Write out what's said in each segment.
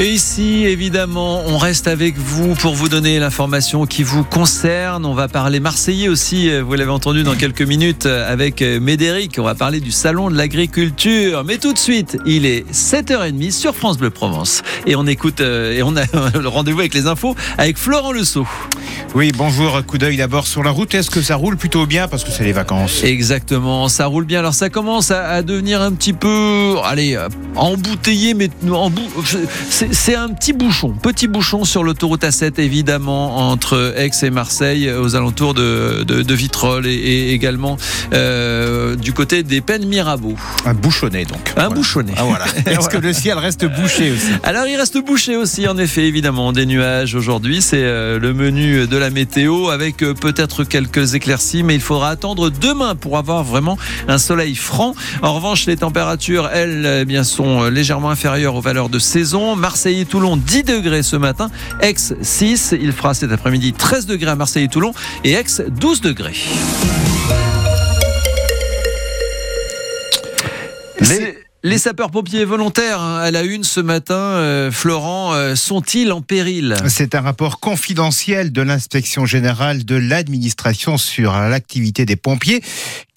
Et ici, évidemment, on reste avec vous pour vous donner l'information qui vous concerne. On va parler marseillais aussi, vous l'avez entendu dans quelques minutes avec Médéric. On va parler du salon de l'agriculture. Mais tout de suite, il est 7h30 sur France Bleu Provence. Et on écoute, euh, et on a le rendez-vous avec les infos avec Florent Le Sceau. Oui, bonjour. Coup d'œil d'abord sur la route. Est-ce que ça roule plutôt bien parce que c'est les vacances? Exactement, ça roule bien. Alors ça commence à, devenir un petit peu, allez, embouteillé, mais en c'est un petit bouchon, petit bouchon sur l'autoroute A7 évidemment entre Aix et Marseille, aux alentours de, de, Vitrolles et, également euh, du côté des Pennes Mirabeau. Un bouchonnet donc. Un bouchonnet. Ah, voilà. Est-ce que le ciel reste bouché aussi? Alors il reste bouché aussi en effet évidemment des nuages aujourd'hui. C'est euh, le menu de la météo avec euh, peut-être quelques éclaircies, mais il faudra attendre demain pour avoir vraiment un soleil franc. En revanche, les températures, elles, eh bien, sont légèrement inférieures aux valeurs de saison. Marseille et Toulon, 10 degrés ce matin. Aix, 6. Il fera cet après-midi 13 degrés à Marseille et Toulon. Et Aix, 12 degrés. Les sapeurs-pompiers volontaires hein, à la une ce matin, euh, Florent, euh, sont-ils en péril? C'est un rapport confidentiel de l'inspection générale de l'administration sur l'activité des pompiers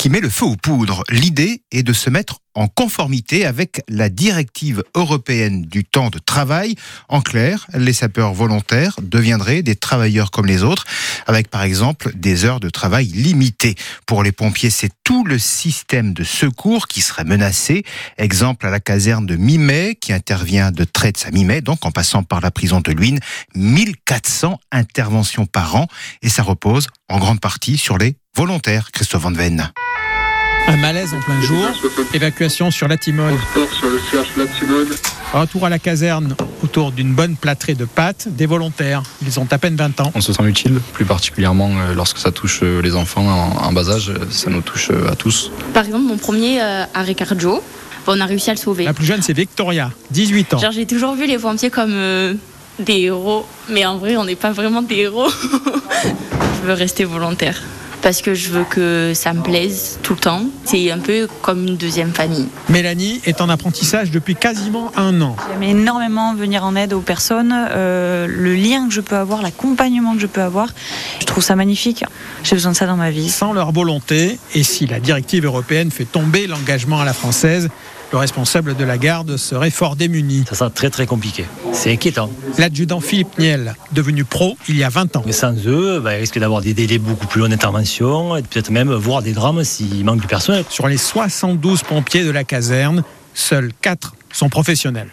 qui met le feu aux poudres. L'idée est de se mettre en conformité avec la directive européenne du temps de travail. En clair, les sapeurs volontaires deviendraient des travailleurs comme les autres, avec par exemple des heures de travail limitées. Pour les pompiers, c'est tout le système de secours qui serait menacé. Exemple à la caserne de Mimet, qui intervient de Traits à Mimet, donc en passant par la prison de Luynes, 1400 interventions par an, et ça repose en grande partie sur les volontaires, Christophe Van Ven. Un malaise en plein jour. Évacuation sur la Timone. Retour à la caserne autour d'une bonne plâtrée de pâtes, des volontaires. Ils ont à peine 20 ans. On se sent utile, plus particulièrement euh, lorsque ça touche euh, les enfants en, bas âge. Ça nous touche euh, à tous. Par exemple, mon premier arrêt cardio, on a réussi à le sauver. La plus jeune, c'est Victoria, 18 ans. J'ai toujours vu les pompiers comme des héros, mais en vrai, on n'est pas vraiment des héros. Je veux rester volontaire parce que je veux que ça me plaise tout le temps. C'est un peu comme une deuxième famille. Mélanie est en apprentissage depuis quasiment un an. J'aime énormément venir en aide aux personnes, euh, le lien que je peux avoir, l'accompagnement que je peux avoir. Je trouve ça magnifique. J'ai besoin de ça dans ma vie. Sans leur volonté, et si la directive européenne fait tomber l'engagement à la française, le responsable de la garde serait fort démuni. Ça sera très très compliqué. C'est inquiétant. L'adjudant Philippe Niel, devenu pro il y a 20 ans. Mais sans eux, bah, il risque d'avoir des délais beaucoup plus longs d'intervention et peut-être même voir des drames s'il manque du personnel. Sur les 72 pompiers de la caserne, seuls 4 sont professionnels.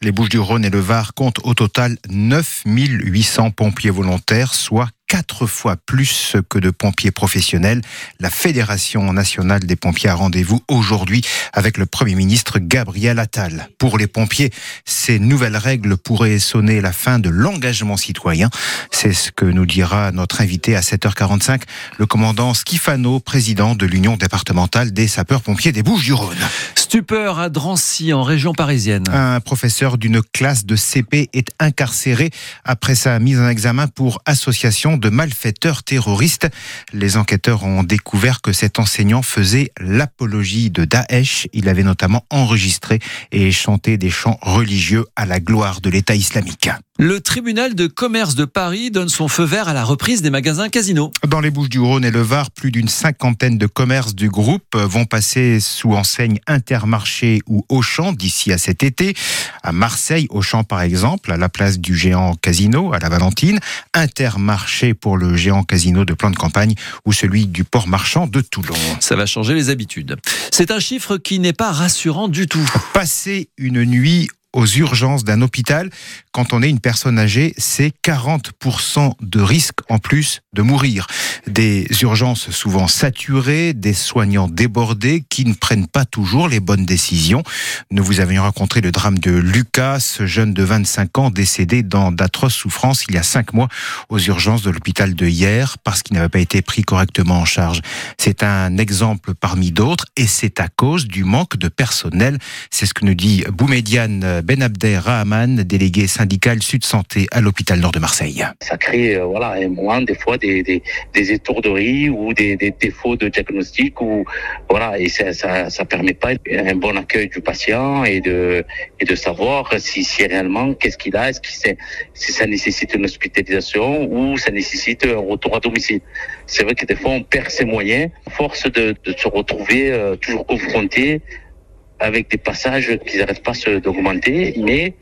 Les Bouches-du-Rhône et le Var comptent au total 9800 pompiers volontaires, soit quatre fois plus que de pompiers professionnels. La Fédération nationale des pompiers a rendez-vous aujourd'hui avec le Premier ministre Gabriel Attal. Pour les pompiers, ces nouvelles règles pourraient sonner la fin de l'engagement citoyen. C'est ce que nous dira notre invité à 7h45, le commandant Schifano, président de l'Union départementale des sapeurs-pompiers des Bouches-du-Rhône. Stupeur à Drancy, en région parisienne. Un professeur d'une classe de CP est incarcéré après sa mise en examen pour association de malfaiteurs terroristes. Les enquêteurs ont découvert que cet enseignant faisait l'apologie de Daesh. Il avait notamment enregistré et chanté des chants religieux à la gloire de l'État islamique. Le tribunal de commerce de Paris donne son feu vert à la reprise des magasins Casino. Dans les Bouches du Rhône et le Var, plus d'une cinquantaine de commerces du groupe vont passer sous enseigne Intermarché ou Auchan d'ici à cet été. À Marseille, Auchan par exemple, à la place du géant Casino, à la Valentine. Intermarché pour le géant Casino de plan de campagne ou celui du port marchand de Toulon. Ça va changer les habitudes. C'est un chiffre qui n'est pas rassurant du tout. Passer une nuit aux urgences d'un hôpital, quand on est une personne âgée, c'est 40% de risque en plus de mourir. Des urgences souvent saturées, des soignants débordés qui ne prennent pas toujours les bonnes décisions. Nous vous avions rencontré le drame de Lucas, ce jeune de 25 ans décédé dans d'atroces souffrances il y a 5 mois aux urgences de l'hôpital de hier parce qu'il n'avait pas été pris correctement en charge. C'est un exemple parmi d'autres et c'est à cause du manque de personnel. C'est ce que nous dit Boumediane Benabder Rahman, délégué syndical Sud Santé à l'hôpital Nord de Marseille. Ça crée voilà, un des fois, des, des, des étourderies ou des, des, défauts de diagnostic. Ou, voilà, et ça, ça, ça permet pas un bon accueil du patient et de, et de savoir si, si réellement qu'est-ce qu'il a, est-ce que si ça nécessite une hospitalisation ou ça nécessite un retour à domicile. C'est vrai que des fois on perd ses moyens, force de, de se retrouver euh, toujours confronté avec des passages qui n'arrêtent pas d'augmenter, mais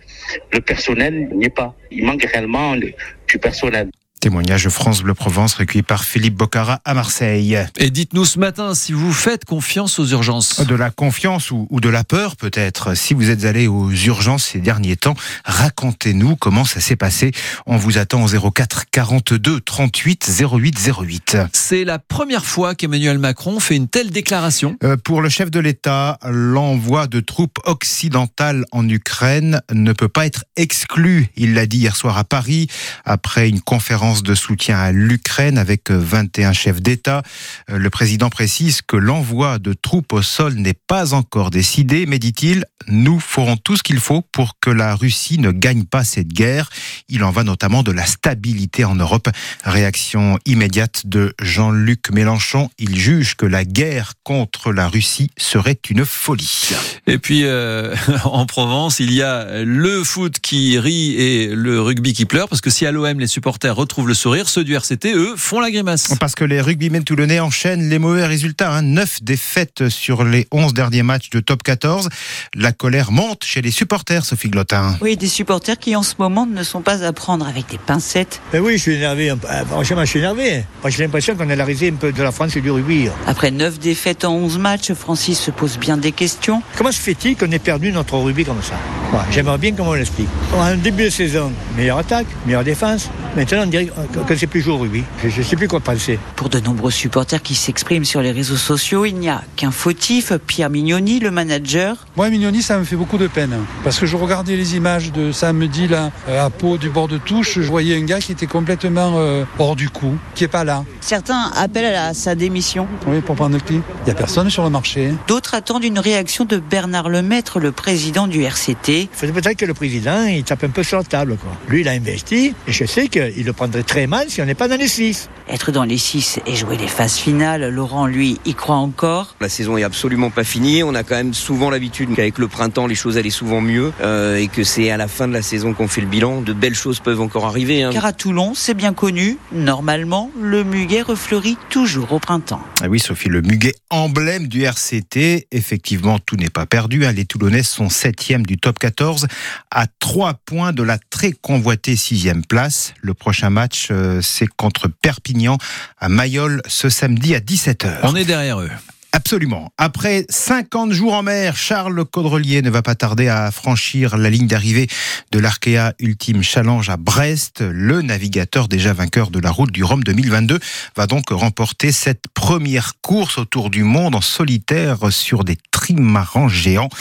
le personnel n'y est pas. Il manque réellement du personnel. Témoignage de France Bleu Provence recueilli par Philippe Bocara à Marseille. Et dites-nous ce matin si vous faites confiance aux urgences. De la confiance ou, de la peur peut-être. Si vous êtes allé aux urgences ces derniers temps, racontez-nous comment ça s'est passé. On vous attend au 04 42 38 08 08. C'est la première fois qu'Emmanuel Macron fait une telle déclaration. Euh, pour le chef de l'État, l'envoi de troupes occidentales en Ukraine ne peut pas être exclu. Il l'a dit hier soir à Paris après une conférence de soutien à l'Ukraine avec 21 euh, chefs d'État. Euh, le président précise que l'envoi de troupes au sol n'est pas encore décidé, mais dit-il, nous ferons tout ce qu'il faut pour que la Russie ne gagne pas cette guerre. Il en va notamment de la stabilité en Europe. Réaction immédiate de Jean-Luc Mélenchon. Il juge que la guerre contre la Russie serait une folie. Et puis, euh, en Provence, il y a le foot qui rit et le rugby qui pleure, parce que si à l'OM, les supporters retrouvent le sourire. Ceux du RCT, eux, font la grimace. Parce que les rugbymen toulonnais enchaînent les mauvais résultats. Hein. 9 défaites sur les 11 derniers matchs de top 14. La colère monte chez les supporters, Sophie Glotin. Oui, des supporters qui en ce moment ne sont pas à prendre avec des pincettes. Ben oui, je suis énervé. Ah, franchement, je suis énervé. J'ai l'impression qu'on est la risée un peu de la France et du rugby. Après 9 défaites en 11 matchs, Francis se pose bien des questions. Comment se fait-il qu'on ait perdu notre rugby comme ça? J'aimerais bien comment on l'explique. En début de saison, meilleure attaque, meilleure défense. Maintenant, on dirait que c'est plus jour rugby. Je ne sais plus quoi penser. Pour de nombreux supporters qui s'expriment sur les réseaux sociaux, il n'y a qu'un fautif, Pierre Mignoni, le manager. Moi, Mignoni, ça me fait beaucoup de peine. Parce que je regardais les images de samedi, là, euh, à Pau, du bord de touche. Je voyais un gars qui était complètement euh, hors du coup, qui n'est pas là. Certains appellent à sa démission. Oui, pour prendre le clip. Il n'y a personne sur le marché. D'autres attendent une réaction de Bernard Lemaître, le président du RCT. Il faudrait peut-être que le président, il tape un peu sur la table. Quoi. Lui, il a investi, et je sais qu'il le prendrait très mal si on n'est pas dans les six. Être dans les six et jouer les phases finales, Laurent, lui, y croit encore? La saison est absolument pas finie. On a quand même souvent l'habitude qu'avec le printemps, les choses allaient souvent mieux euh, et que c'est à la fin de la saison qu'on fait le bilan. De belles choses peuvent encore arriver. Hein. Car à Toulon, c'est bien connu. Normalement, le muguet refleurit toujours au printemps. Ah oui, Sophie, le muguet emblème du RCT. Effectivement, tout n'est pas perdu. Hein. Les Toulonnais sont septième du top 14 à trois points de la très convoitée sixième place. Le prochain match, euh, c'est contre Perpignan à Mayol ce samedi à 17h. On est derrière eux. Absolument. Après 50 jours en mer, Charles Caudrelier ne va pas tarder à franchir la ligne d'arrivée de l'Arkea Ultime Challenge à Brest. Le navigateur déjà vainqueur de la route du Rhum 2022 va donc remporter cette première course autour du monde en solitaire sur des trimarans géants.